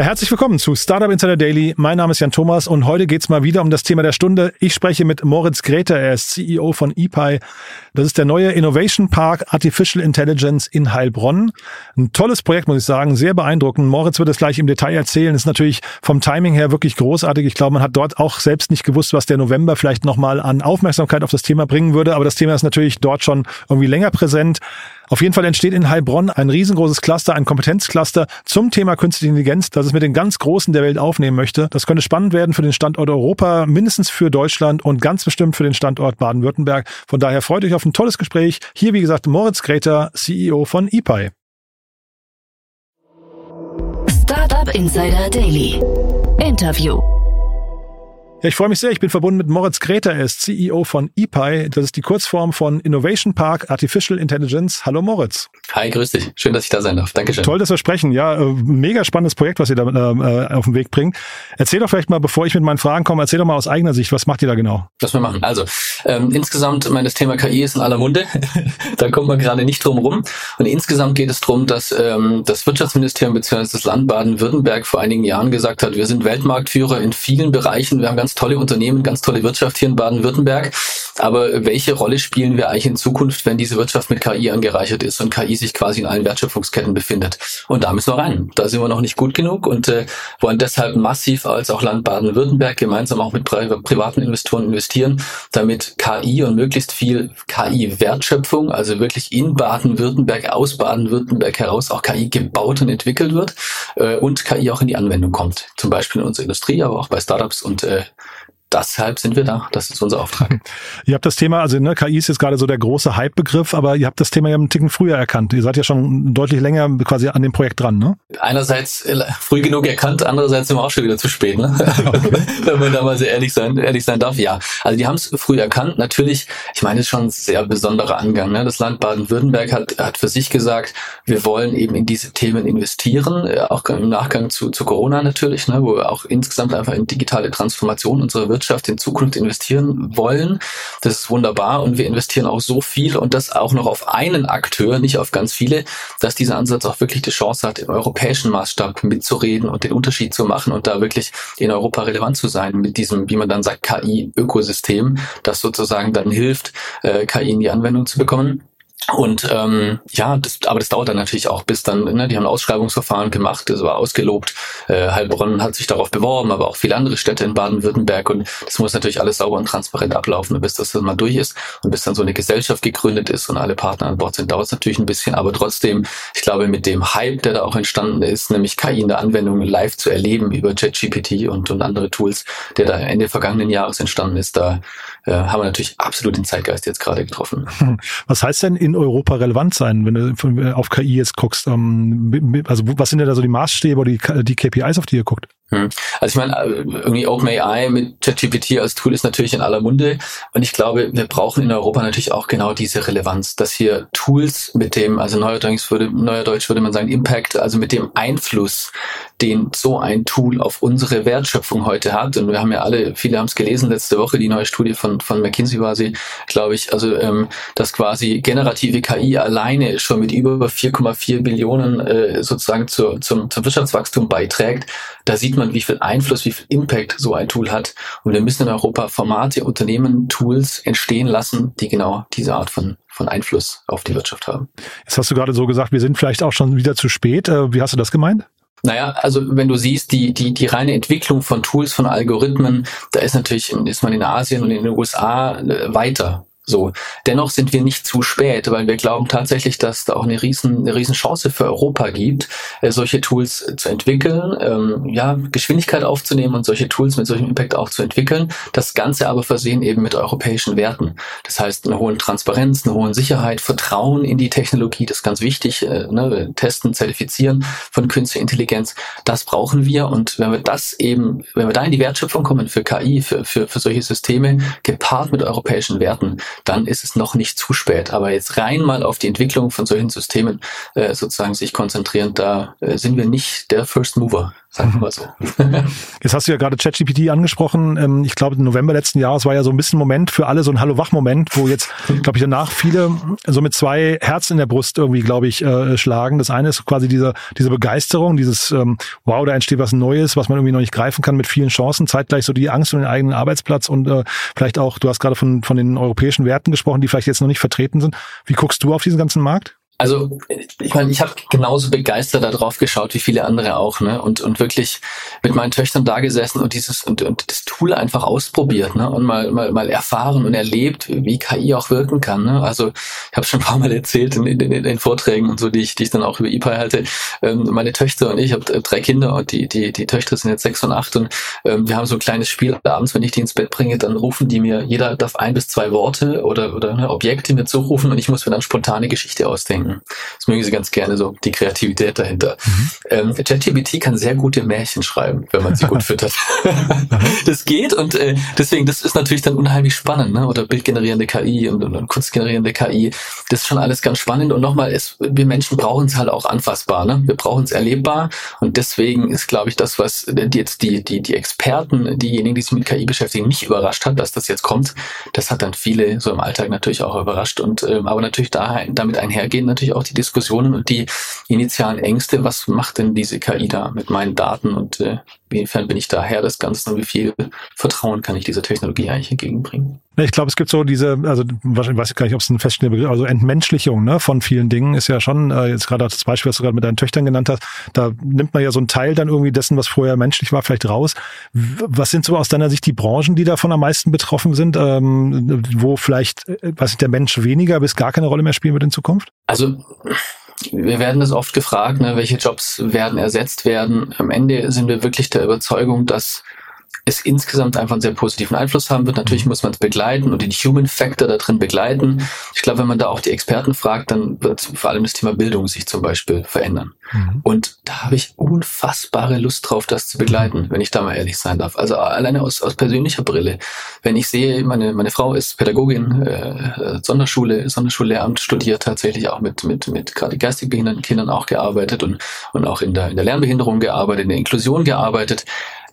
Ja, herzlich willkommen zu Startup Insider Daily. Mein Name ist Jan Thomas und heute geht's mal wieder um das Thema der Stunde. Ich spreche mit Moritz Greta, er ist CEO von ePi. Das ist der neue Innovation Park Artificial Intelligence in Heilbronn. Ein tolles Projekt, muss ich sagen, sehr beeindruckend. Moritz wird es gleich im Detail erzählen. ist natürlich vom Timing her wirklich großartig. Ich glaube, man hat dort auch selbst nicht gewusst, was der November vielleicht nochmal an Aufmerksamkeit auf das Thema bringen würde. Aber das Thema ist natürlich dort schon irgendwie länger präsent. Auf jeden Fall entsteht in Heilbronn ein riesengroßes Cluster, ein Kompetenzcluster zum Thema Künstliche Intelligenz, das es mit den ganz Großen der Welt aufnehmen möchte. Das könnte spannend werden für den Standort Europa, mindestens für Deutschland und ganz bestimmt für den Standort Baden-Württemberg. Von daher freut euch auf ein tolles Gespräch. Hier, wie gesagt, Moritz Greter, CEO von ePi. Startup Insider Daily. Interview. Ja, ich freue mich sehr. Ich bin verbunden mit Moritz Greta. Er ist CEO von ePi. Das ist die Kurzform von Innovation Park Artificial Intelligence. Hallo Moritz. Hi, grüß dich. Schön, dass ich da sein darf. Dankeschön. Toll, dass wir sprechen. Ja, äh, mega spannendes Projekt, was ihr da äh, auf den Weg bringt. Erzähl doch vielleicht mal, bevor ich mit meinen Fragen komme, erzähl doch mal aus eigener Sicht, was macht ihr da genau? Was wir machen. Also, ähm, insgesamt, mein das Thema KI ist in aller Munde. da kommt man gerade nicht drum rum. Und insgesamt geht es darum, dass ähm, das Wirtschaftsministerium bzw. das Land Baden-Württemberg vor einigen Jahren gesagt hat, wir sind Weltmarktführer in vielen Bereichen. Wir haben ganz ganz tolle Unternehmen, ganz tolle Wirtschaft hier in Baden-Württemberg. Aber welche Rolle spielen wir eigentlich in Zukunft, wenn diese Wirtschaft mit KI angereichert ist und KI sich quasi in allen Wertschöpfungsketten befindet? Und da müssen wir rein. Da sind wir noch nicht gut genug und äh, wollen deshalb massiv als auch Land Baden-Württemberg gemeinsam auch mit pri privaten Investoren investieren, damit KI und möglichst viel KI-Wertschöpfung, also wirklich in Baden-Württemberg, aus Baden-Württemberg heraus auch KI gebaut und entwickelt wird äh, und KI auch in die Anwendung kommt. Zum Beispiel in unserer Industrie, aber auch bei Startups und äh, deshalb sind wir da. Das ist unser Auftrag. ihr habt das Thema, also ne, KI ist jetzt gerade so der große Hype-Begriff, aber ihr habt das Thema ja einen Ticken früher erkannt. Ihr seid ja schon deutlich länger quasi an dem Projekt dran, ne? Einerseits äh, früh genug erkannt, andererseits sind wir auch schon wieder zu spät, ne? Wenn man da mal sehr ehrlich sein, ehrlich sein darf. Ja, also die haben es früh erkannt. Natürlich, ich meine, es ist schon ein sehr besonderer Angang. Ne? Das Land Baden-Württemberg hat, hat für sich gesagt, wir wollen eben in diese Themen investieren, äh, auch im Nachgang zu, zu Corona natürlich, ne? wo wir auch insgesamt einfach in digitale Transformation unserer Wirtschaft Wirtschaft in Zukunft investieren wollen. Das ist wunderbar und wir investieren auch so viel und das auch noch auf einen Akteur, nicht auf ganz viele, dass dieser Ansatz auch wirklich die Chance hat, im europäischen Maßstab mitzureden und den Unterschied zu machen und da wirklich in Europa relevant zu sein mit diesem, wie man dann sagt, KI-Ökosystem, das sozusagen dann hilft, äh, KI in die Anwendung zu bekommen. Und ähm, ja, das, aber das dauert dann natürlich auch, bis dann, ne, die haben ein Ausschreibungsverfahren gemacht, das war ausgelobt. Äh, Heilbronn hat sich darauf beworben, aber auch viele andere Städte in Baden-Württemberg. Und das muss natürlich alles sauber und transparent ablaufen, bis das dann mal durch ist und bis dann so eine Gesellschaft gegründet ist und alle Partner an Bord sind, dauert es natürlich ein bisschen. Aber trotzdem, ich glaube, mit dem Hype, der da auch entstanden ist, nämlich KI in der Anwendung live zu erleben über ChatGPT und, und andere Tools, der da Ende vergangenen Jahres entstanden ist, da äh, haben wir natürlich absolut den Zeitgeist jetzt gerade getroffen. Was heißt denn in Europa relevant sein, wenn du auf KI jetzt guckst? Ähm, also was sind denn da so die Maßstäbe oder die, die KPIs, auf die ihr guckt? Hm. Also ich meine, äh, irgendwie OpenAI mit ChatGPT als Tool ist natürlich in aller Munde. Und ich glaube, wir brauchen in Europa natürlich auch genau diese Relevanz, dass hier Tools mit dem, also neuerdings würde, neuerdeutsch würde man sagen Impact, also mit dem Einfluss, den so ein Tool auf unsere Wertschöpfung heute hat. Und wir haben ja alle, viele haben es gelesen letzte Woche, die neue Studie von, von McKinsey war sie, glaube ich, also ähm, dass quasi generative KI alleine schon mit über 4,4 Billionen äh, sozusagen zur, zum, zum Wirtschaftswachstum beiträgt. Da sieht man, wie viel Einfluss, wie viel Impact so ein Tool hat. Und wir müssen in Europa Formate, Unternehmen, Tools entstehen lassen, die genau diese Art von von Einfluss auf die Wirtschaft haben. Jetzt hast du gerade so gesagt, wir sind vielleicht auch schon wieder zu spät. Äh, wie hast du das gemeint? Naja, also wenn du siehst, die, die, die reine Entwicklung von Tools, von Algorithmen, da ist natürlich, ist man in Asien und in den USA äh, weiter. So. Dennoch sind wir nicht zu spät, weil wir glauben tatsächlich, dass da auch eine riesen, eine riesen Chance für Europa gibt, äh, solche Tools zu entwickeln, ähm, ja, Geschwindigkeit aufzunehmen und solche Tools mit solchem Impact auch zu entwickeln. Das Ganze aber versehen eben mit europäischen Werten. Das heißt, eine hohe Transparenz, eine hohe Sicherheit, Vertrauen in die Technologie, das ist ganz wichtig, äh, ne, testen, zertifizieren von künstlicher Intelligenz. Das brauchen wir und wenn wir das eben, wenn wir da in die Wertschöpfung kommen für KI, für, für, für solche Systeme, gepaart mit europäischen Werten, dann ist es noch nicht zu spät. Aber jetzt rein mal auf die Entwicklung von solchen Systemen äh, sozusagen sich konzentrieren, da äh, sind wir nicht der First Mover. Sagen wir mal so. Jetzt hast du ja gerade ChatGPT angesprochen. Ähm, ich glaube, im November letzten Jahres war ja so ein bisschen Moment für alle, so ein Hallo-Wach-Moment, wo jetzt, glaube ich, danach viele so mit zwei Herzen in der Brust irgendwie, glaube ich, äh, schlagen. Das eine ist quasi diese, diese Begeisterung, dieses ähm, Wow, da entsteht was Neues, was man irgendwie noch nicht greifen kann mit vielen Chancen. Zeitgleich so die Angst um den eigenen Arbeitsplatz und äh, vielleicht auch, du hast gerade von, von den europäischen Werten gesprochen, die vielleicht jetzt noch nicht vertreten sind. Wie guckst du auf diesen ganzen Markt? Also ich meine, ich habe genauso begeistert darauf geschaut wie viele andere auch, ne? Und und wirklich mit meinen Töchtern da gesessen und dieses und, und das Tool einfach ausprobiert, ne? Und mal mal mal erfahren und erlebt, wie KI auch wirken kann. Ne? Also ich habe schon ein paar Mal erzählt in, in, in, den Vorträgen und so, die ich die ich dann auch über ePi halte. Ähm, meine Töchter und ich habe drei Kinder und die die die Töchter sind jetzt sechs und acht und ähm, wir haben so ein kleines Spiel abends, wenn ich die ins Bett bringe, dann rufen die mir jeder darf ein bis zwei Worte oder oder ne, Objekte mir zurufen und ich muss mir dann spontane Geschichte ausdenken. Das mögen sie ganz gerne, so die Kreativität dahinter. Mhm. Ähm, ChatGPT kann sehr gute Märchen schreiben, wenn man sie gut füttert. das geht und äh, deswegen, das ist natürlich dann unheimlich spannend, ne? Oder bildgenerierende KI und, und, und kunstgenerierende KI. Das ist schon alles ganz spannend und nochmal, es, wir Menschen brauchen es halt auch anfassbar, ne? Wir brauchen es erlebbar und deswegen ist, glaube ich, das, was jetzt die, die, die Experten, diejenigen, die sich mit KI beschäftigen, nicht überrascht hat, dass das jetzt kommt. Das hat dann viele so im Alltag natürlich auch überrascht und ähm, aber natürlich da, damit einhergehen natürlich auch die Diskussionen und die initialen Ängste, was macht denn diese KI da mit meinen Daten? Und äh, inwiefern bin ich da Herr des Ganzen? Und wie viel Vertrauen kann ich dieser Technologie eigentlich entgegenbringen? Ich glaube, es gibt so diese, also wahrscheinlich weiß ich gar nicht, ob es ein feststehender Begriff, also Entmenschlichung ne, von vielen Dingen ist ja schon, äh, jetzt gerade das Beispiel, was du gerade mit deinen Töchtern genannt hast, da nimmt man ja so einen Teil dann irgendwie dessen, was vorher menschlich war, vielleicht raus. Was sind so aus deiner Sicht die Branchen, die davon am meisten betroffen sind, ähm, wo vielleicht, äh, was der Mensch weniger bis gar keine Rolle mehr spielen wird in Zukunft? Also wir werden das oft gefragt, ne, welche Jobs werden ersetzt werden. Am Ende sind wir wirklich der Überzeugung, dass es insgesamt einfach einen sehr positiven Einfluss haben wird. Natürlich muss man es begleiten und den Human Factor da drin begleiten. Ich glaube, wenn man da auch die Experten fragt, dann wird vor allem das Thema Bildung sich zum Beispiel verändern. Mhm. Und da habe ich unfassbare Lust drauf, das zu begleiten, wenn ich da mal ehrlich sein darf. Also alleine aus, aus persönlicher Brille. Wenn ich sehe, meine, meine Frau ist Pädagogin, äh, Sonderschule, Sonderschullehramt studiert, tatsächlich auch mit, mit, mit gerade geistig behinderten Kindern auch gearbeitet und, und auch in der, in der Lernbehinderung gearbeitet, in der Inklusion gearbeitet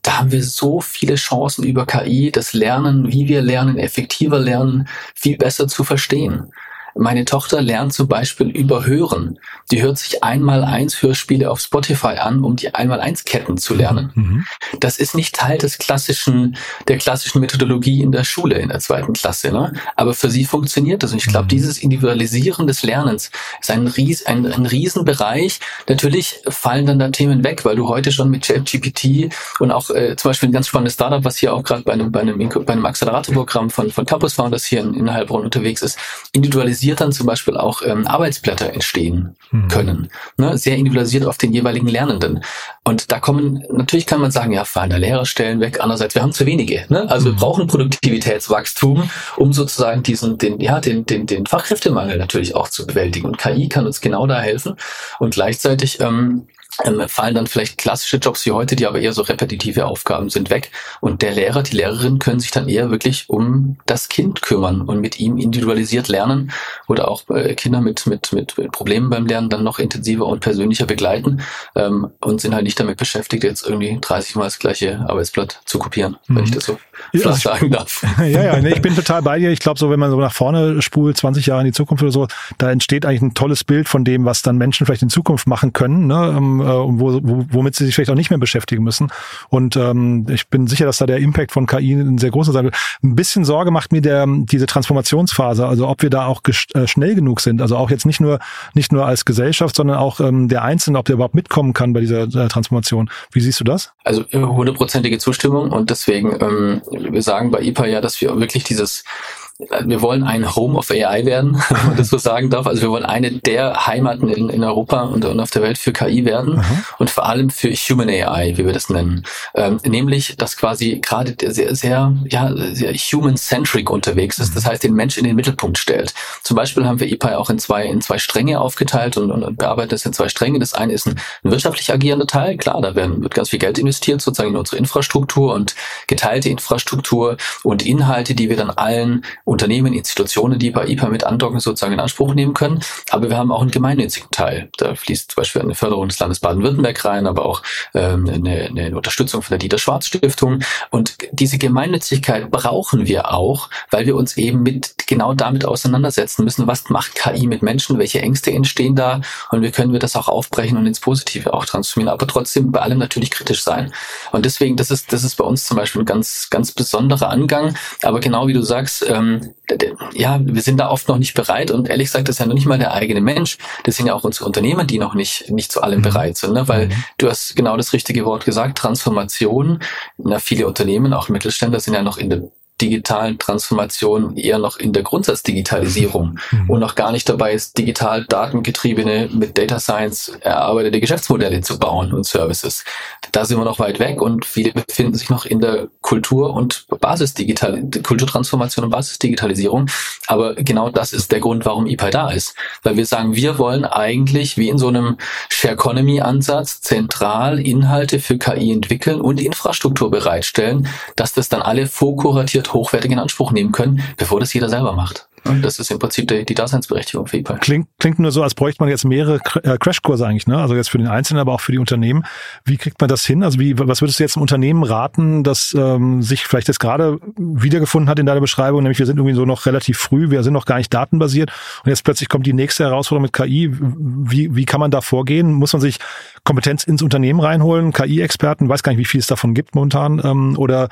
da haben wir so viele Chancen über KI, das Lernen, wie wir lernen, effektiver lernen, viel besser zu verstehen. Meine Tochter lernt zum Beispiel über Hören. Die hört sich einmal eins Hörspiele auf Spotify an, um die einmal eins Ketten zu lernen. Mhm. Das ist nicht Teil des klassischen, der klassischen Methodologie in der Schule in der zweiten Klasse, ne? Aber für sie funktioniert das. Und ich glaube, mhm. dieses Individualisieren des Lernens ist ein, Ries, ein, ein Riesenbereich. Natürlich fallen dann da Themen weg, weil du heute schon mit ChatGPT und auch äh, zum Beispiel ein ganz spannendes Startup, was hier auch gerade bei einem, bei einem, bei einem Accelerator-Programm von, von Campus Founders hier in, in Heilbronn unterwegs ist, individualisiert individualisiert dann zum Beispiel auch ähm, Arbeitsblätter entstehen mhm. können. Ne? Sehr individualisiert auf den jeweiligen Lernenden. Und da kommen, natürlich kann man sagen, ja, fallen da Lehrerstellen weg. Andererseits, wir haben zu wenige. Ne? Also mhm. wir brauchen Produktivitätswachstum, um sozusagen diesen, den, ja, den, den, den Fachkräftemangel natürlich auch zu bewältigen. Und KI kann uns genau da helfen. Und gleichzeitig ähm, ähm, fallen dann vielleicht klassische Jobs wie heute, die aber eher so repetitive Aufgaben sind, weg. Und der Lehrer, die Lehrerin können sich dann eher wirklich um das Kind kümmern und mit ihm individualisiert lernen oder auch äh, Kinder mit, mit, mit Problemen beim Lernen dann noch intensiver und persönlicher begleiten ähm, und sind halt nicht damit beschäftigt, jetzt irgendwie 30 Mal das gleiche Arbeitsblatt zu kopieren, mhm. wenn ich das so ja, also sagen darf. Ja, ja, nee, ich bin total bei dir. Ich glaube, so wenn man so nach vorne spult, 20 Jahre in die Zukunft oder so, da entsteht eigentlich ein tolles Bild von dem, was dann Menschen vielleicht in Zukunft machen können. Ne? Ähm, äh, wo, wo, womit sie sich vielleicht auch nicht mehr beschäftigen müssen. Und ähm, ich bin sicher, dass da der Impact von KI ein sehr großer sein wird. Ein bisschen Sorge macht mir der diese Transformationsphase, also ob wir da auch äh, schnell genug sind. Also auch jetzt nicht nur nicht nur als Gesellschaft, sondern auch ähm, der Einzelne, ob der überhaupt mitkommen kann bei dieser äh, Transformation. Wie siehst du das? Also äh, hundertprozentige Zustimmung und deswegen ähm, wir sagen bei IPA ja, dass wir wirklich dieses wir wollen ein Home of AI werden, wenn man das so sagen darf. Also wir wollen eine der Heimaten in, in Europa und, und auf der Welt für KI werden mhm. und vor allem für Human AI, wie wir das nennen. Ähm, nämlich, dass quasi gerade sehr, sehr, ja, sehr human-centric unterwegs ist. Das heißt, den Mensch in den Mittelpunkt stellt. Zum Beispiel haben wir EPI auch in zwei, in zwei Stränge aufgeteilt und, und bearbeiten das in zwei Stränge. Das eine ist ein, ein wirtschaftlich agierender Teil. Klar, da werden, wird ganz viel Geld investiert, sozusagen in unsere Infrastruktur und geteilte Infrastruktur und Inhalte, die wir dann allen Unternehmen, Institutionen, die bei IPA mit andocken, sozusagen in Anspruch nehmen können. Aber wir haben auch einen gemeinnützigen Teil. Da fließt zum Beispiel eine Förderung des Landes Baden-Württemberg rein, aber auch ähm, eine, eine Unterstützung von der Dieter Schwarz Stiftung. Und diese Gemeinnützigkeit brauchen wir auch, weil wir uns eben mit genau damit auseinandersetzen müssen, was macht KI mit Menschen, welche Ängste entstehen da und wie können wir das auch aufbrechen und ins Positive auch transformieren, aber trotzdem bei allem natürlich kritisch sein. Und deswegen, das ist, das ist bei uns zum Beispiel ein ganz, ganz besonderer Angang. Aber genau wie du sagst, ähm, ja, wir sind da oft noch nicht bereit und ehrlich gesagt, das ist ja noch nicht mal der eigene Mensch. Das sind ja auch unsere Unternehmen, die noch nicht, nicht zu allem mhm. bereit sind, ne? weil mhm. du hast genau das richtige Wort gesagt, Transformation. Na, viele Unternehmen, auch Mittelständler, sind ja noch in der digitalen Transformation eher noch in der Grundsatzdigitalisierung mhm. und noch gar nicht dabei ist, digital datengetriebene, mit Data Science erarbeitete Geschäftsmodelle zu bauen und Services. Da sind wir noch weit weg und viele befinden sich noch in der Kultur- und Basisdigital, Kulturtransformation und Basisdigitalisierung. Aber genau das ist der Grund, warum EPI da ist. Weil wir sagen, wir wollen eigentlich wie in so einem Share Economy Ansatz zentral Inhalte für KI entwickeln und Infrastruktur bereitstellen, dass das dann alle vorkuratiert hochwertig in Anspruch nehmen können, bevor das jeder selber macht. Und das ist im Prinzip die, die Daseinsberechtigung für ePay. Klingt, klingt nur so, als bräuchte man jetzt mehrere äh, Crashkurse eigentlich, ne? Also jetzt für den Einzelnen, aber auch für die Unternehmen. Wie kriegt man das hin? Also wie, was würdest du jetzt einem Unternehmen raten, das ähm, sich vielleicht jetzt gerade wiedergefunden hat in deiner Beschreibung, nämlich wir sind irgendwie so noch relativ früh, wir sind noch gar nicht datenbasiert und jetzt plötzlich kommt die nächste Herausforderung mit KI. Wie, wie kann man da vorgehen? Muss man sich Kompetenz ins Unternehmen reinholen, KI-Experten, weiß gar nicht, wie viel es davon gibt momentan, ähm, oder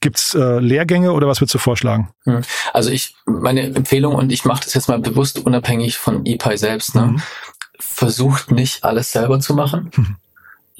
Gibt's äh, Lehrgänge oder was würdest du vorschlagen? Hm. Also ich, meine Empfehlung, und ich mache das jetzt mal bewusst unabhängig von ePi selbst, ne? Mhm. versucht nicht alles selber zu machen. Mhm.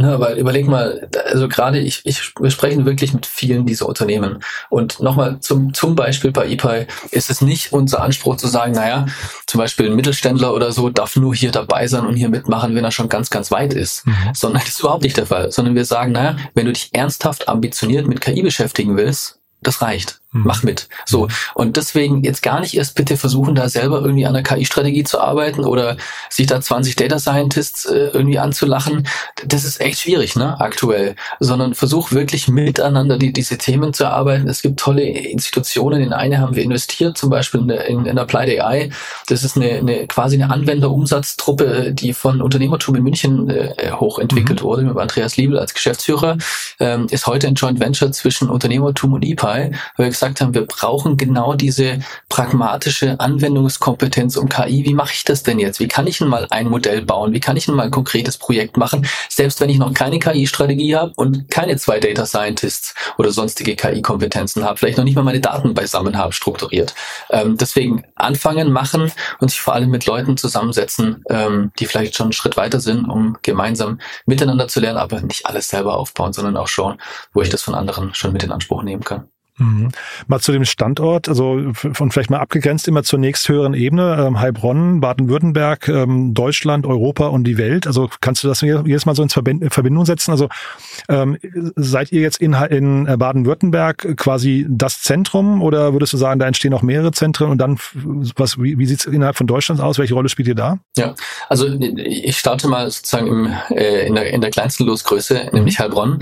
Ne, weil überleg mal, also gerade ich, ich, wir sprechen wirklich mit vielen dieser Unternehmen. Und nochmal zum, zum Beispiel bei ePay ist es nicht unser Anspruch zu sagen, naja, zum Beispiel ein Mittelständler oder so darf nur hier dabei sein und hier mitmachen, wenn er schon ganz, ganz weit ist. Mhm. Sondern das ist überhaupt nicht der Fall. Sondern wir sagen, naja, wenn du dich ernsthaft ambitioniert mit KI beschäftigen willst, das reicht. Mhm. Mach mit. So. Mhm. Und deswegen jetzt gar nicht erst bitte versuchen, da selber irgendwie an der KI-Strategie zu arbeiten oder sich da 20 Data Scientists äh, irgendwie anzulachen. Das ist echt schwierig, ne, aktuell. Sondern versuch wirklich miteinander die, diese Themen zu erarbeiten. Es gibt tolle Institutionen. In eine haben wir investiert, zum Beispiel in, in, in Applied AI. Das ist eine, eine quasi eine Anwenderumsatztruppe, die von Unternehmertum in München äh, hochentwickelt mhm. wurde, mit Andreas Liebel als Geschäftsführer. Ähm, ist heute ein Joint Venture zwischen Unternehmertum und EPI, weil gesagt haben, wir brauchen genau diese pragmatische Anwendungskompetenz um KI. Wie mache ich das denn jetzt? Wie kann ich denn mal ein Modell bauen? Wie kann ich denn mal ein konkretes Projekt machen? Selbst wenn ich noch keine KI-Strategie habe und keine zwei Data Scientists oder sonstige KI-Kompetenzen habe, vielleicht noch nicht mal meine Daten beisammen habe, strukturiert. Ähm, deswegen anfangen, machen und sich vor allem mit Leuten zusammensetzen, ähm, die vielleicht schon einen Schritt weiter sind, um gemeinsam miteinander zu lernen, aber nicht alles selber aufbauen, sondern auch schauen, wo ich das von anderen schon mit in Anspruch nehmen kann. Mhm. Mal zu dem Standort, also von vielleicht mal abgegrenzt immer zur nächsthöheren Ebene, ähm, Heilbronn, Baden-Württemberg, ähm, Deutschland, Europa und die Welt. Also kannst du das jedes Mal so in Verbindung setzen? Also ähm, seid ihr jetzt in, in äh, Baden-Württemberg quasi das Zentrum oder würdest du sagen, da entstehen auch mehrere Zentren und dann was, wie, wie sieht es innerhalb von Deutschland aus? Welche Rolle spielt ihr da? Ja, also ich starte mal sozusagen im, äh, in, der, in der kleinsten Losgröße, nämlich mhm. Heilbronn.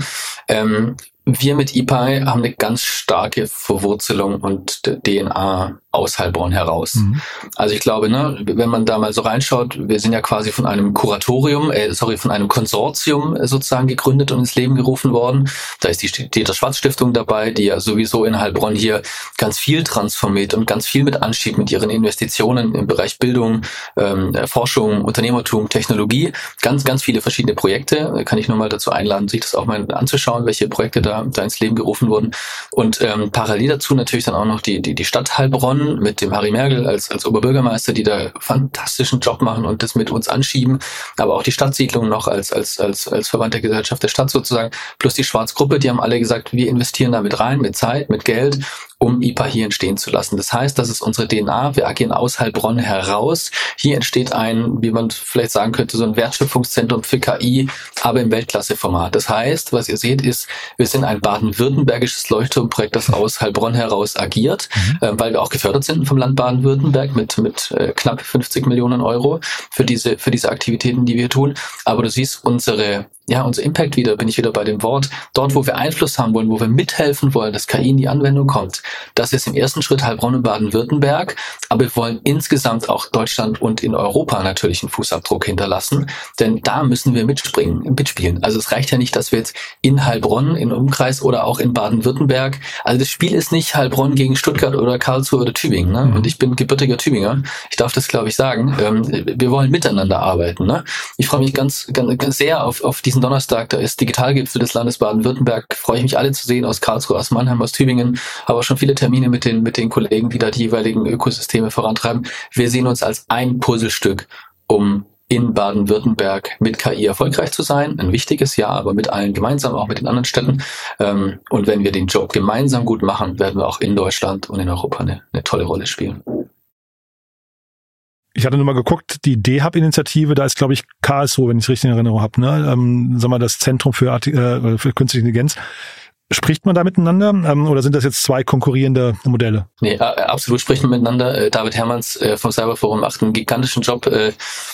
Ähm, wir mit IPI haben eine ganz starke Verwurzelung und DNA aus Heilbronn heraus. Mhm. Also ich glaube, ne, wenn man da mal so reinschaut, wir sind ja quasi von einem Kuratorium, äh, sorry, von einem Konsortium äh, sozusagen gegründet und ins Leben gerufen worden. Da ist die Dieter Schwarz Stiftung dabei, die ja sowieso in Heilbronn hier ganz viel transformiert und ganz viel mit anschiebt mit ihren Investitionen im Bereich Bildung, ähm, Forschung, Unternehmertum, Technologie. Ganz, ganz viele verschiedene Projekte. Kann ich nur mal dazu einladen, sich das auch mal anzuschauen, welche Projekte da, da ins Leben gerufen wurden. Und ähm, parallel dazu natürlich dann auch noch die, die, die Stadt Heilbronn mit dem Harry Merkel als, als Oberbürgermeister, die da fantastischen Job machen und das mit uns anschieben, aber auch die Stadtsiedlung noch als, als, als, als Verband der Gesellschaft der Stadt sozusagen, plus die Schwarzgruppe, die haben alle gesagt, wir investieren da mit rein, mit Zeit, mit Geld um IPA hier entstehen zu lassen. Das heißt, das ist unsere DNA. Wir agieren aus Heilbronn heraus. Hier entsteht ein, wie man vielleicht sagen könnte, so ein Wertschöpfungszentrum für KI, aber im Weltklasseformat. Das heißt, was ihr seht, ist, wir sind ein baden-württembergisches Leuchtturmprojekt, das aus Heilbronn heraus agiert, mhm. äh, weil wir auch gefördert sind vom Land Baden-Württemberg mit, mit äh, knapp 50 Millionen Euro für diese, für diese Aktivitäten, die wir tun. Aber du siehst, unsere ja, unser Impact wieder, bin ich wieder bei dem Wort, dort, wo wir Einfluss haben wollen, wo wir mithelfen wollen, dass KI in die Anwendung kommt. Das ist im ersten Schritt Heilbronn und Baden-Württemberg, aber wir wollen insgesamt auch Deutschland und in Europa natürlich einen Fußabdruck hinterlassen, denn da müssen wir mitspringen, mitspielen. Also es reicht ja nicht, dass wir jetzt in Heilbronn, in Umkreis oder auch in Baden-Württemberg, also das Spiel ist nicht Heilbronn gegen Stuttgart oder Karlsruhe oder Tübingen, ne? Mhm. und ich bin gebürtiger Tübinger, ich darf das glaube ich sagen, ähm, wir wollen miteinander arbeiten. Ne? Ich freue mich ganz, ganz, ganz sehr auf, auf diesen Donnerstag, da ist Digitalgipfel des Landes Baden-Württemberg, freue ich mich alle zu sehen aus Karlsruhe, aus Mannheim, aus Tübingen, aber schon viele Termine mit den, mit den Kollegen, die da die jeweiligen Ökosysteme vorantreiben. Wir sehen uns als ein Puzzlestück, um in Baden-Württemberg mit KI erfolgreich zu sein. Ein wichtiges Jahr, aber mit allen gemeinsam, auch mit den anderen Städten. Ähm, und wenn wir den Job gemeinsam gut machen, werden wir auch in Deutschland und in Europa eine, eine tolle Rolle spielen. Ich hatte nur mal geguckt, die D-Hub-Initiative, da ist, glaube ich, Karlsruhe, wenn ich es richtig in Erinnerung habe, ne? ähm, sag mal, das Zentrum für, äh, für künstliche Intelligenz. Spricht man da miteinander ähm, oder sind das jetzt zwei konkurrierende Modelle? Nee, absolut spricht man miteinander. Äh, David Hermanns äh, vom Cyberforum macht einen gigantischen Job. Äh,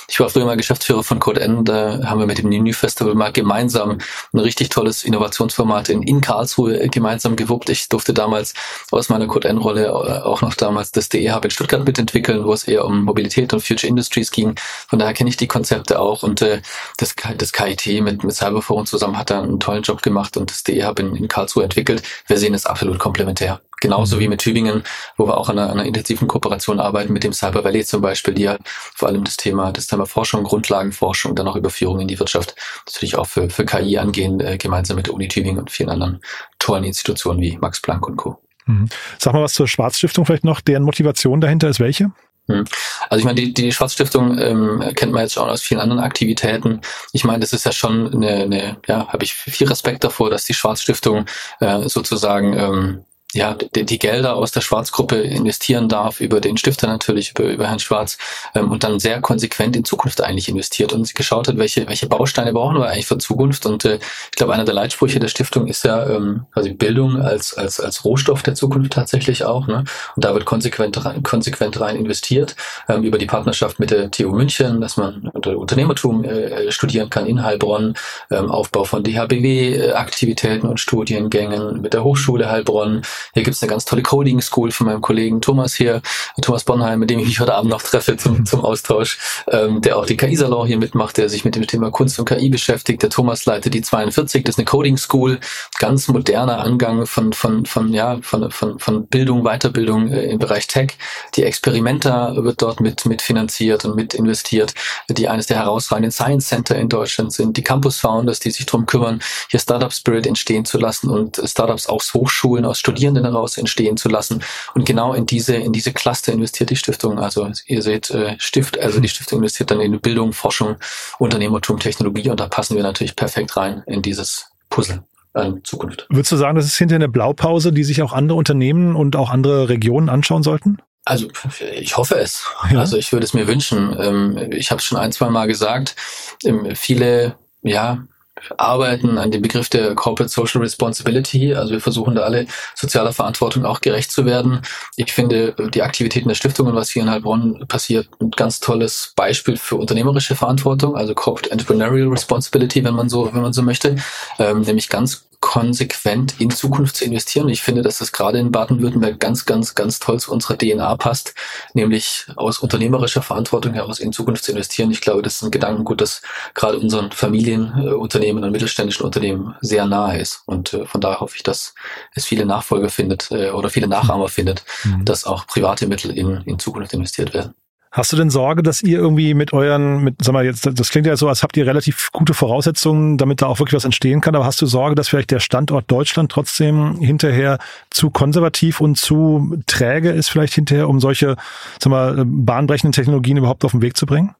ich war früher mal Geschäftsführer von Code N, da haben wir mit dem New Festival mal gemeinsam ein richtig tolles Innovationsformat in, in Karlsruhe gemeinsam gewuppt. Ich durfte damals aus meiner Code N-Rolle auch noch damals das DE in Stuttgart mitentwickeln, wo es eher um Mobilität und Future Industries ging. Von daher kenne ich die Konzepte auch und das, das KIT mit, mit Cyberforum zusammen hat da einen tollen Job gemacht und das DE in, in Karlsruhe Karlsruhe entwickelt. Wir sehen es absolut komplementär. Genauso mhm. wie mit Tübingen, wo wir auch an einer, einer, intensiven Kooperation arbeiten mit dem Cyber Valley zum Beispiel, die ja vor allem das Thema, das Thema Forschung, Grundlagenforschung, dann auch Überführung in die Wirtschaft natürlich auch für, für KI angehen, äh, gemeinsam mit der Uni Tübingen und vielen anderen tollen Institutionen wie Max Planck und Co. Mhm. Sag mal was zur Schwarzstiftung vielleicht noch. Deren Motivation dahinter ist welche? Hm. Also ich meine, die, die Schwarzstiftung ähm, kennt man jetzt schon aus vielen anderen Aktivitäten. Ich meine, das ist ja schon eine, eine ja, habe ich viel Respekt davor, dass die Schwarzstiftung äh, sozusagen ähm, ja, die, die, Gelder aus der Schwarzgruppe investieren darf, über den Stifter natürlich, über, über Herrn Schwarz, ähm, und dann sehr konsequent in Zukunft eigentlich investiert und geschaut hat, welche, welche Bausteine brauchen wir eigentlich für Zukunft. Und äh, ich glaube, einer der Leitsprüche der Stiftung ist ja ähm, also Bildung als, als, als Rohstoff der Zukunft tatsächlich auch. Ne? Und da wird konsequent rein, konsequent rein investiert, ähm, über die Partnerschaft mit der TU München, dass man unter Unternehmertum äh, studieren kann in Heilbronn, ähm, Aufbau von DHBW-Aktivitäten und Studiengängen mit der Hochschule Heilbronn, hier gibt's eine ganz tolle Coding School von meinem Kollegen Thomas hier, Thomas Bonheim, mit dem ich mich heute Abend noch treffe zum, zum Austausch, ähm, der auch die KI-Salon hier mitmacht, der sich mit dem Thema Kunst und KI beschäftigt. Der Thomas leitet die 42, das ist eine Coding School, ganz moderner Angang von, von, von, ja, von, von, von Bildung, Weiterbildung äh, im Bereich Tech. Die Experimenta wird dort mit, mit finanziert und mit investiert, die eines der herausragenden Science Center in Deutschland sind. Die Campus Founders, die sich darum kümmern, hier Startup Spirit entstehen zu lassen und Startups aus Hochschulen, aus Studierenden Studierenden daraus entstehen zu lassen. Und genau in diese, in diese Cluster investiert die Stiftung. Also ihr seht, äh, Stift, also die Stiftung investiert dann in Bildung, Forschung, Unternehmertum, Technologie und da passen wir natürlich perfekt rein in dieses Puzzle an Zukunft. Würdest du sagen, das ist hinter eine Blaupause, die sich auch andere Unternehmen und auch andere Regionen anschauen sollten? Also ich hoffe es. Ja. Also ich würde es mir wünschen. Ähm, ich habe es schon ein, zwei Mal gesagt. Ähm, viele ja, arbeiten an dem Begriff der Corporate Social Responsibility. Also wir versuchen da alle sozialer Verantwortung auch gerecht zu werden. Ich finde die Aktivitäten der Stiftung und was hier in Heilbronn passiert, ein ganz tolles Beispiel für unternehmerische Verantwortung, also Corporate Entrepreneurial Responsibility, wenn man so, wenn man so möchte, ähm, nämlich ganz konsequent in Zukunft zu investieren. Ich finde, dass das gerade in Baden-Württemberg ganz, ganz, ganz toll zu unserer DNA passt, nämlich aus unternehmerischer Verantwortung heraus in Zukunft zu investieren. Ich glaube, das ist ein Gedankengut, das gerade unseren Familienunternehmen und mittelständischen Unternehmen sehr nahe ist. Und äh, von daher hoffe ich, dass es viele Nachfolger findet äh, oder viele Nachahmer findet, mhm. dass auch private Mittel in, in Zukunft investiert werden. Hast du denn Sorge, dass ihr irgendwie mit euren, mit, sag mal jetzt, das klingt ja so, als habt ihr relativ gute Voraussetzungen, damit da auch wirklich was entstehen kann, aber hast du Sorge, dass vielleicht der Standort Deutschland trotzdem hinterher zu konservativ und zu träge ist, vielleicht hinterher, um solche, sag mal, bahnbrechenden Technologien überhaupt auf den Weg zu bringen?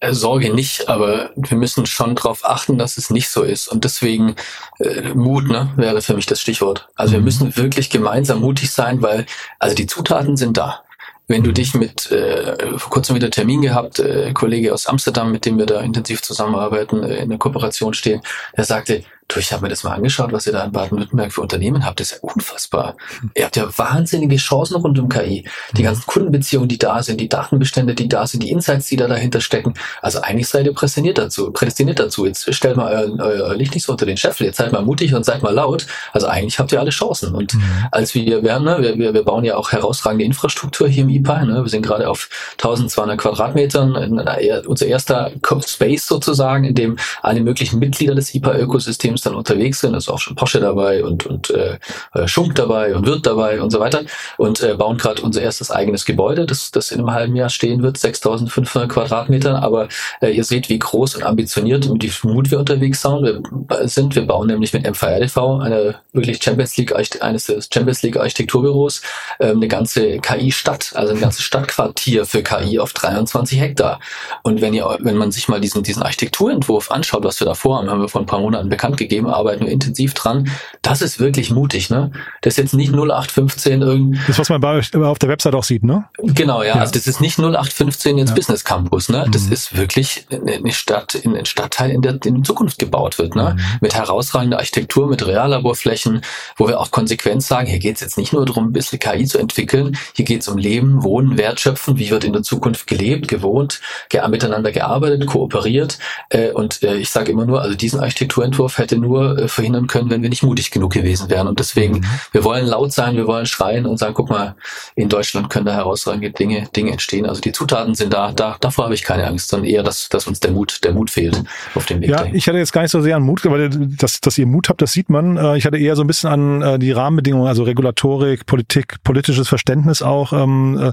Äh, Sorge nicht, aber wir müssen schon darauf achten, dass es nicht so ist. Und deswegen äh, Mut ne, wäre für mich das Stichwort. Also wir mhm. müssen wirklich gemeinsam mutig sein, weil also die Zutaten sind da. Wenn du dich mit, äh, vor kurzem wieder Termin gehabt, äh, Kollege aus Amsterdam, mit dem wir da intensiv zusammenarbeiten, äh, in der Kooperation stehen, der sagte, Du, ich habe mir das mal angeschaut, was ihr da in Baden-Württemberg für Unternehmen habt. Das ist ja unfassbar. Ihr habt ja wahnsinnige Chancen rund um KI. Die ganzen Kundenbeziehungen, die da sind, die Datenbestände, die da sind, die Insights, die da dahinter stecken. Also eigentlich seid ihr prädestiniert dazu. Prädestiniert dazu. Jetzt stellt mal euer, euer Licht nicht so unter den Scheffel. Jetzt seid mal mutig und seid mal laut. Also eigentlich habt ihr alle Chancen. Und mhm. als wir, haben, ne, wir, wir, wir bauen ja auch herausragende Infrastruktur hier im IPA. Ne? Wir sind gerade auf 1200 Quadratmetern. Unser erster Space sozusagen, in dem alle möglichen Mitglieder des IPA-Ökosystems dann unterwegs sind. Ist auch schon Porsche dabei und, und äh, Schunk dabei und Wirt dabei und so weiter. Und äh, bauen gerade unser erstes eigenes Gebäude, das, das in einem halben Jahr stehen wird, 6500 Quadratmeter. Aber äh, ihr seht, wie groß und ambitioniert und wie Mut wir unterwegs sind. Wir bauen nämlich mit MVRDV, eine wirklich Champions League, eines Champions League Architekturbüros, äh, eine ganze KI-Stadt, also ein ganzes Stadtquartier für KI auf 23 Hektar. Und wenn ihr, wenn man sich mal diesen, diesen Architekturentwurf anschaut, was wir da vorhaben, haben wir vor ein paar Monaten bekannt gegeben, arbeiten wir intensiv dran. Das ist wirklich mutig, ne? Das ist jetzt nicht 0815 irgendwie. Das, was man bei auf der Website auch sieht, ne? Genau, ja. ja. Also das ist nicht 0815 ins ja. Business Campus, ne? Das mhm. ist wirklich eine Stadt, in ein Stadtteil, in der in Zukunft gebaut wird, ne? Mhm. Mit herausragender Architektur, mit Reallaborflächen, wo wir auch konsequent sagen, hier geht's jetzt nicht nur darum, ein bisschen KI zu entwickeln, hier geht's um Leben, Wohnen, Wertschöpfen, wie wird in der Zukunft gelebt, gewohnt, ge miteinander gearbeitet, kooperiert. Äh, und äh, ich sage immer nur, also diesen Architekturentwurf hätte nur äh, verhindern können, wenn wir nicht mutig genug gewesen wären. Und deswegen, mhm. wir wollen laut sein, wir wollen schreien und sagen, guck mal, in Deutschland können da herausragende Dinge, Dinge entstehen. Also die Zutaten sind da, da davor habe ich keine Angst, sondern eher, dass, dass uns der Mut, der Mut fehlt auf dem Weg. Ja, dahin. ich hatte jetzt gar nicht so sehr an Mut, weil dass, dass ihr Mut habt, das sieht man. Äh, ich hatte eher so ein bisschen an äh, die Rahmenbedingungen, also Regulatorik, Politik, politisches Verständnis auch, ähm, äh,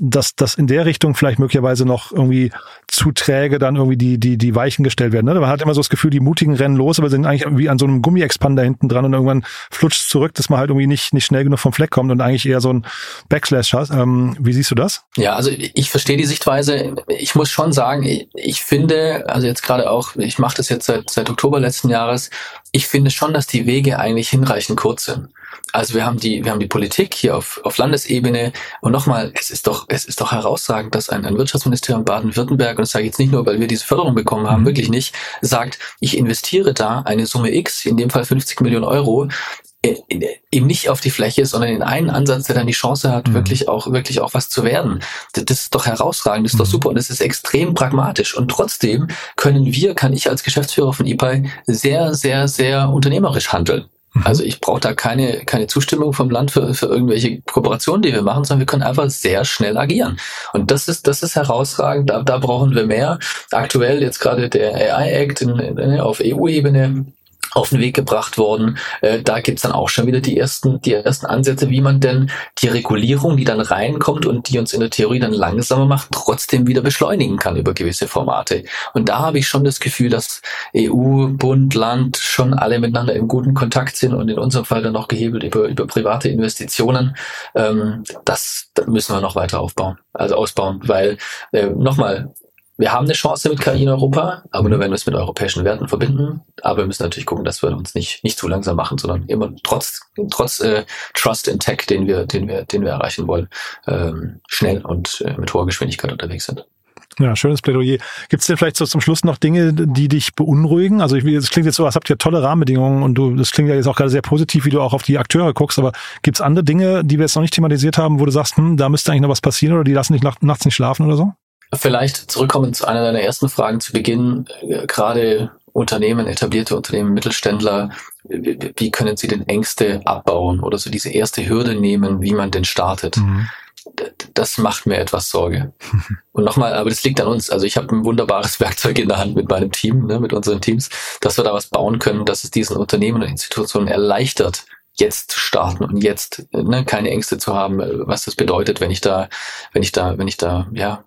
dass, dass in der Richtung vielleicht möglicherweise noch irgendwie zu träge dann irgendwie die, die, die Weichen gestellt werden. Ne? Man hat immer so das Gefühl, die Mutigen rennen los, aber sind eigentlich irgendwie an so einem Gummiexpander hinten dran und irgendwann flutscht zurück, dass man halt irgendwie nicht, nicht schnell genug vom Fleck kommt und eigentlich eher so ein Backslash hat. Ähm, wie siehst du das? Ja, also ich verstehe die Sichtweise. Ich muss schon sagen, ich, ich finde, also jetzt gerade auch, ich mache das jetzt seit, seit Oktober letzten Jahres, ich finde schon, dass die Wege eigentlich hinreichend kurz sind. Also wir haben die, wir haben die Politik hier auf, auf Landesebene und nochmal, es ist doch, es ist doch herausragend, dass ein, ein Wirtschaftsministerium Baden-Württemberg, und das sage ich jetzt nicht nur, weil wir diese Förderung bekommen haben, mhm. wirklich nicht, sagt, ich investiere da eine Summe X, in dem Fall 50 Millionen Euro, äh, eben nicht auf die Fläche, sondern in einen Ansatz, der dann die Chance hat, mhm. wirklich auch, wirklich auch was zu werden. Das ist doch herausragend, das ist mhm. doch super und es ist extrem pragmatisch. Und trotzdem können wir, kann ich als Geschäftsführer von ePay sehr, sehr, sehr unternehmerisch handeln. Mhm. Also ich brauche da keine, keine Zustimmung vom Land für, für irgendwelche Kooperationen, die wir machen, sondern wir können einfach sehr schnell agieren. Und das ist, das ist herausragend, da, da brauchen wir mehr. Aktuell jetzt gerade der AI Act in, in, auf EU-Ebene auf den Weg gebracht worden. Äh, da gibt's dann auch schon wieder die ersten, die ersten Ansätze, wie man denn die Regulierung, die dann reinkommt und die uns in der Theorie dann langsamer macht, trotzdem wieder beschleunigen kann über gewisse Formate. Und da habe ich schon das Gefühl, dass EU, Bund, Land schon alle miteinander im guten Kontakt sind und in unserem Fall dann noch gehebelt über, über private Investitionen. Ähm, das, das müssen wir noch weiter aufbauen, also ausbauen, weil äh, nochmal, wir haben eine Chance mit KI in Europa, aber nur wenn wir es mit europäischen Werten verbinden. Aber wir müssen natürlich gucken, dass wir uns nicht, nicht zu langsam machen, sondern immer trotz, trotz äh, Trust in Tech, den wir, den wir, den wir erreichen wollen, ähm, schnell und äh, mit hoher Geschwindigkeit unterwegs sind. Ja, schönes Plädoyer. Gibt es denn vielleicht so zum Schluss noch Dinge, die dich beunruhigen? Also es klingt jetzt so, als habt ihr tolle Rahmenbedingungen und du, das klingt ja jetzt auch gerade sehr positiv, wie du auch auf die Akteure guckst, aber gibt es andere Dinge, die wir jetzt noch nicht thematisiert haben, wo du sagst, hm, da müsste eigentlich noch was passieren oder die lassen dich nachts nicht schlafen oder so? Vielleicht zurückkommen zu einer deiner ersten Fragen zu Beginn. Äh, gerade Unternehmen, etablierte Unternehmen, Mittelständler, wie können sie denn Ängste abbauen oder so diese erste Hürde nehmen, wie man denn startet? Mhm. Das macht mir etwas Sorge. Und nochmal, aber das liegt an uns. Also ich habe ein wunderbares Werkzeug in der Hand mit meinem Team, ne, mit unseren Teams, dass wir da was bauen können, dass es diesen Unternehmen und Institutionen erleichtert, jetzt zu starten und jetzt ne, keine Ängste zu haben, was das bedeutet, wenn ich da, wenn ich da, wenn ich da, ja,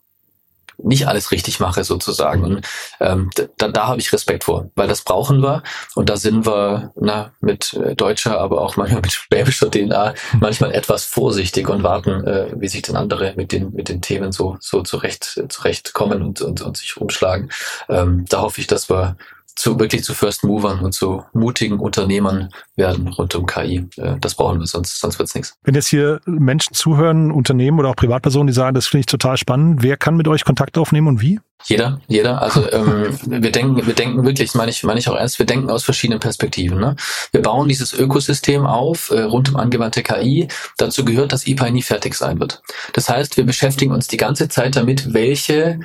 nicht alles richtig mache sozusagen. Und ähm, da, da habe ich Respekt vor, weil das brauchen wir und da sind wir na, mit äh, deutscher, aber auch manchmal mit schwäbischer DNA manchmal etwas vorsichtig und warten, äh, wie sich denn andere mit den mit den Themen so so zurecht zurechtkommen und und, und sich rumschlagen. Ähm, da hoffe ich, dass wir zu wirklich zu First Movern und zu mutigen Unternehmern werden rund um KI. Äh, das brauchen wir, sonst, sonst wird's nichts. Wenn jetzt hier Menschen zuhören, Unternehmen oder auch Privatpersonen, die sagen, das finde ich total spannend, wer kann mit euch Kontakt aufnehmen und wie? Jeder, jeder. Also ähm, wir denken, wir denken wirklich, meine ich, meine ich auch erst, wir denken aus verschiedenen Perspektiven. Ne? Wir bauen dieses Ökosystem auf äh, rund um angewandte KI. Dazu gehört, dass EPI nie fertig sein wird. Das heißt, wir beschäftigen uns die ganze Zeit damit, welche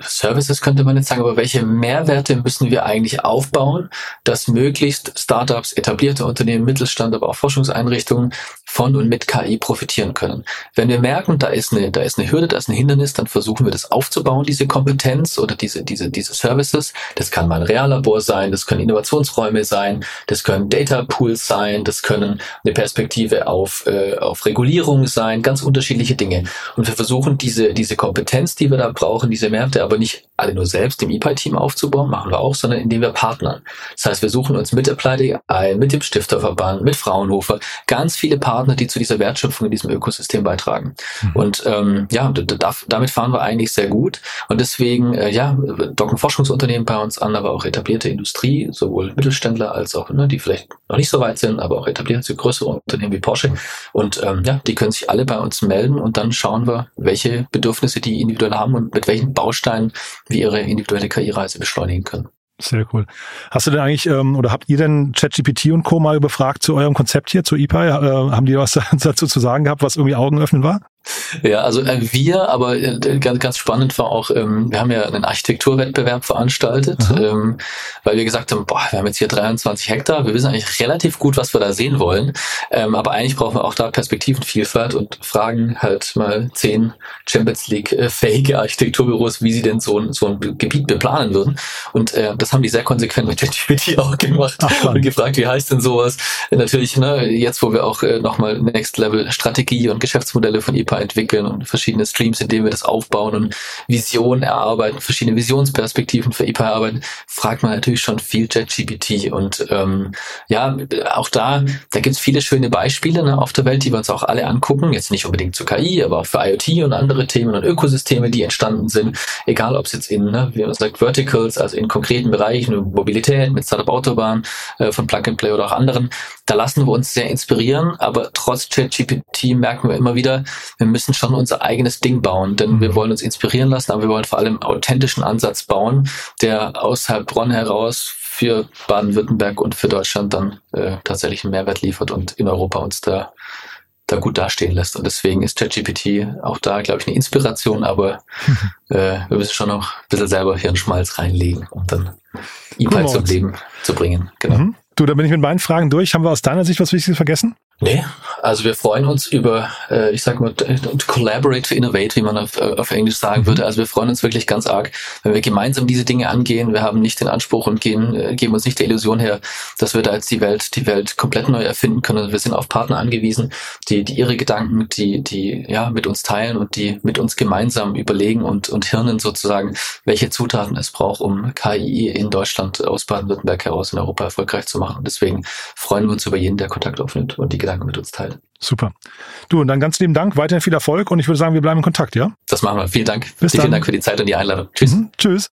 Services könnte man jetzt sagen, aber welche Mehrwerte müssen wir eigentlich aufbauen, dass möglichst Startups, etablierte Unternehmen, Mittelstand, aber auch Forschungseinrichtungen von und mit KI profitieren können. Wenn wir merken, da ist eine, da ist eine Hürde, da ist ein Hindernis, dann versuchen wir das aufzubauen, diese Kompetenz oder diese, diese, diese Services. Das kann mal ein Reallabor sein, das können Innovationsräume sein, das können Data Pools sein, das können eine Perspektive auf, äh, auf Regulierung sein, ganz unterschiedliche Dinge. Und wir versuchen diese, diese Kompetenz, die wir da brauchen, diese Mehrwerte aber nicht alle nur selbst im EPI-Team aufzubauen, machen wir auch, sondern indem wir partnern. Das heißt, wir suchen uns mit Pleite ein, mit dem Stifterverband, mit Fraunhofer, ganz viele Partner Partner, die zu dieser Wertschöpfung in diesem Ökosystem beitragen. Mhm. Und ähm, ja, damit fahren wir eigentlich sehr gut. Und deswegen, äh, ja, docken Forschungsunternehmen bei uns an, aber auch etablierte Industrie, sowohl Mittelständler als auch, ne, die vielleicht noch nicht so weit sind, aber auch etablierte größere Unternehmen wie Porsche. Und ähm, ja, die können sich alle bei uns melden und dann schauen wir, welche Bedürfnisse die individuell haben und mit welchen Bausteinen wir ihre individuelle Karrierereise beschleunigen können. Sehr cool. Hast du denn eigentlich, ähm, oder habt ihr denn ChatGPT und Co. mal befragt zu eurem Konzept hier, zu EPI? Äh, haben die was dazu zu sagen gehabt, was irgendwie Augen öffnen war? Ja, also äh, wir, aber äh, ganz, ganz spannend war auch, ähm, wir haben ja einen Architekturwettbewerb veranstaltet, ähm, weil wir gesagt haben, boah, wir haben jetzt hier 23 Hektar, wir wissen eigentlich relativ gut, was wir da sehen wollen, ähm, aber eigentlich brauchen wir auch da Perspektivenvielfalt und fragen halt mal zehn Champions League äh, Architekturbüros, wie sie denn so, so ein Gebiet beplanen würden. Und äh, das haben die sehr konsequent mit ChatGPT auch gemacht Ach, und gefragt, wie heißt denn sowas? Natürlich, ne, jetzt wo wir auch äh, nochmal Next Level Strategie und Geschäftsmodelle von EPA entwickeln und verschiedene Streams, in denen wir das aufbauen und Visionen erarbeiten, verschiedene Visionsperspektiven für EPA erarbeiten, fragt man natürlich schon viel ChatGPT. Und ähm, ja, auch da, da gibt's viele schöne Beispiele ne, auf der Welt, die wir uns auch alle angucken. Jetzt nicht unbedingt zu KI, aber auch für IoT und andere Themen und Ökosysteme, die entstanden sind. Egal, ob es jetzt in, ne, wie man sagt, Verticals, also in konkreten Bereichen, Mobilität mit Startup Autobahn äh, von Plug and Play oder auch anderen. Da lassen wir uns sehr inspirieren, aber trotz ChatGPT merken wir immer wieder, wir müssen schon unser eigenes Ding bauen, denn mhm. wir wollen uns inspirieren lassen, aber wir wollen vor allem einen authentischen Ansatz bauen, der aus Heilbronn heraus für Baden-Württemberg und für Deutschland dann äh, tatsächlich einen Mehrwert liefert und in Europa uns da da gut dastehen lässt. Und deswegen ist ChatGPT auch da, glaube ich, eine Inspiration, aber äh, wir müssen schon noch ein bisschen selber Hirnschmalz reinlegen, um dann E-Bike zum Leben zu bringen. Genau. Mhm. Du, da bin ich mit meinen Fragen durch. Haben wir aus deiner Sicht was Wichtiges vergessen? Nee, also wir freuen uns über, äh, ich sag mal, collaborate to innovate, wie man auf, äh, auf Englisch sagen mhm. würde. Also wir freuen uns wirklich ganz arg, wenn wir gemeinsam diese Dinge angehen. Wir haben nicht den Anspruch und gehen, äh, geben uns nicht der Illusion her, dass wir da jetzt die Welt, die Welt komplett neu erfinden können. Wir sind auf Partner angewiesen, die, die ihre Gedanken, die, die ja mit uns teilen und die mit uns gemeinsam überlegen und, und hirnen sozusagen, welche Zutaten es braucht, um KI in Deutschland aus Baden-Württemberg heraus in Europa erfolgreich zu machen. deswegen freuen wir uns über jeden, der Kontakt aufnimmt und die Gedanken mit uns teilt. Super. Du, und dann ganz lieben Dank, weiterhin viel Erfolg und ich würde sagen, wir bleiben in Kontakt, ja? Das machen wir. Vielen Dank. Bis Vielen dann. Dank für die Zeit und die Einladung. Tschüss. Mhm, tschüss.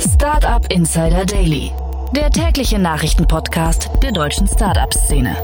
Startup Insider Daily, der tägliche Nachrichtenpodcast der deutschen Startup-Szene.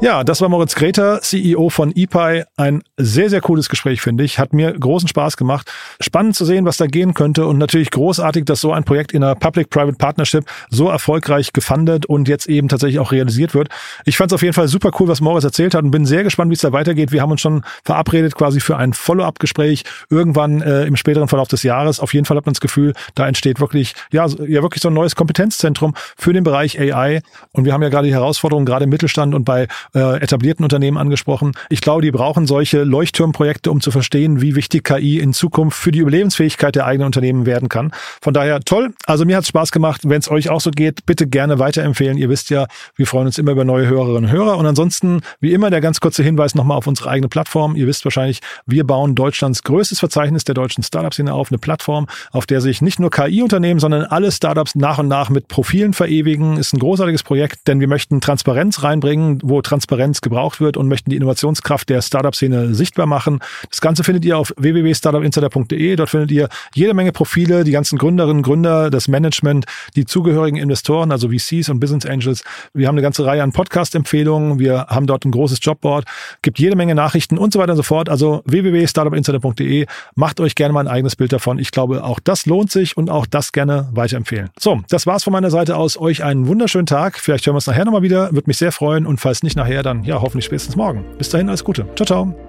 Ja, das war Moritz Greta, CEO von ePy. Ein sehr, sehr cooles Gespräch, finde ich. Hat mir großen Spaß gemacht. Spannend zu sehen, was da gehen könnte und natürlich großartig, dass so ein Projekt in einer Public-Private Partnership so erfolgreich gefundet und jetzt eben tatsächlich auch realisiert wird. Ich fand es auf jeden Fall super cool, was Moritz erzählt hat und bin sehr gespannt, wie es da weitergeht. Wir haben uns schon verabredet quasi für ein Follow-up-Gespräch irgendwann äh, im späteren Verlauf des Jahres. Auf jeden Fall hat man das Gefühl, da entsteht wirklich, ja, ja, wirklich so ein neues Kompetenzzentrum für den Bereich AI. Und wir haben ja gerade die Herausforderungen gerade im Mittelstand und bei äh, etablierten Unternehmen angesprochen. Ich glaube, die brauchen solche Leuchtturmprojekte, um zu verstehen, wie wichtig KI in Zukunft für die Überlebensfähigkeit der eigenen Unternehmen werden kann. Von daher toll. Also mir hat es Spaß gemacht. Wenn es euch auch so geht, bitte gerne weiterempfehlen. Ihr wisst ja, wir freuen uns immer über neue Hörerinnen und Hörer. Und ansonsten, wie immer, der ganz kurze Hinweis nochmal auf unsere eigene Plattform. Ihr wisst wahrscheinlich, wir bauen Deutschlands größtes Verzeichnis der deutschen Startup-Szene auf. Eine Plattform, auf der sich nicht nur KI-Unternehmen, sondern alle Startups nach und nach mit Profilen verewigen. Ist ein großartiges Projekt, denn wir möchten Transparenz reinbringen, wo Transparenz Transparenz gebraucht wird und möchten die Innovationskraft der Startup-Szene sichtbar machen. Das Ganze findet ihr auf www.startupinsider.de. Dort findet ihr jede Menge Profile, die ganzen Gründerinnen, Gründer, das Management, die zugehörigen Investoren, also VCs und Business Angels. Wir haben eine ganze Reihe an Podcast-Empfehlungen. Wir haben dort ein großes Jobboard, gibt jede Menge Nachrichten und so weiter und so fort. Also www.startupinsider.de. Macht euch gerne mal ein eigenes Bild davon. Ich glaube, auch das lohnt sich und auch das gerne weiterempfehlen. So, das war's von meiner Seite aus. Euch einen wunderschönen Tag. Vielleicht hören wir uns nachher nochmal wieder. Würde mich sehr freuen. Und falls nicht nachher, dann ja, hoffentlich spätestens morgen. Bis dahin, alles Gute. Ciao, ciao.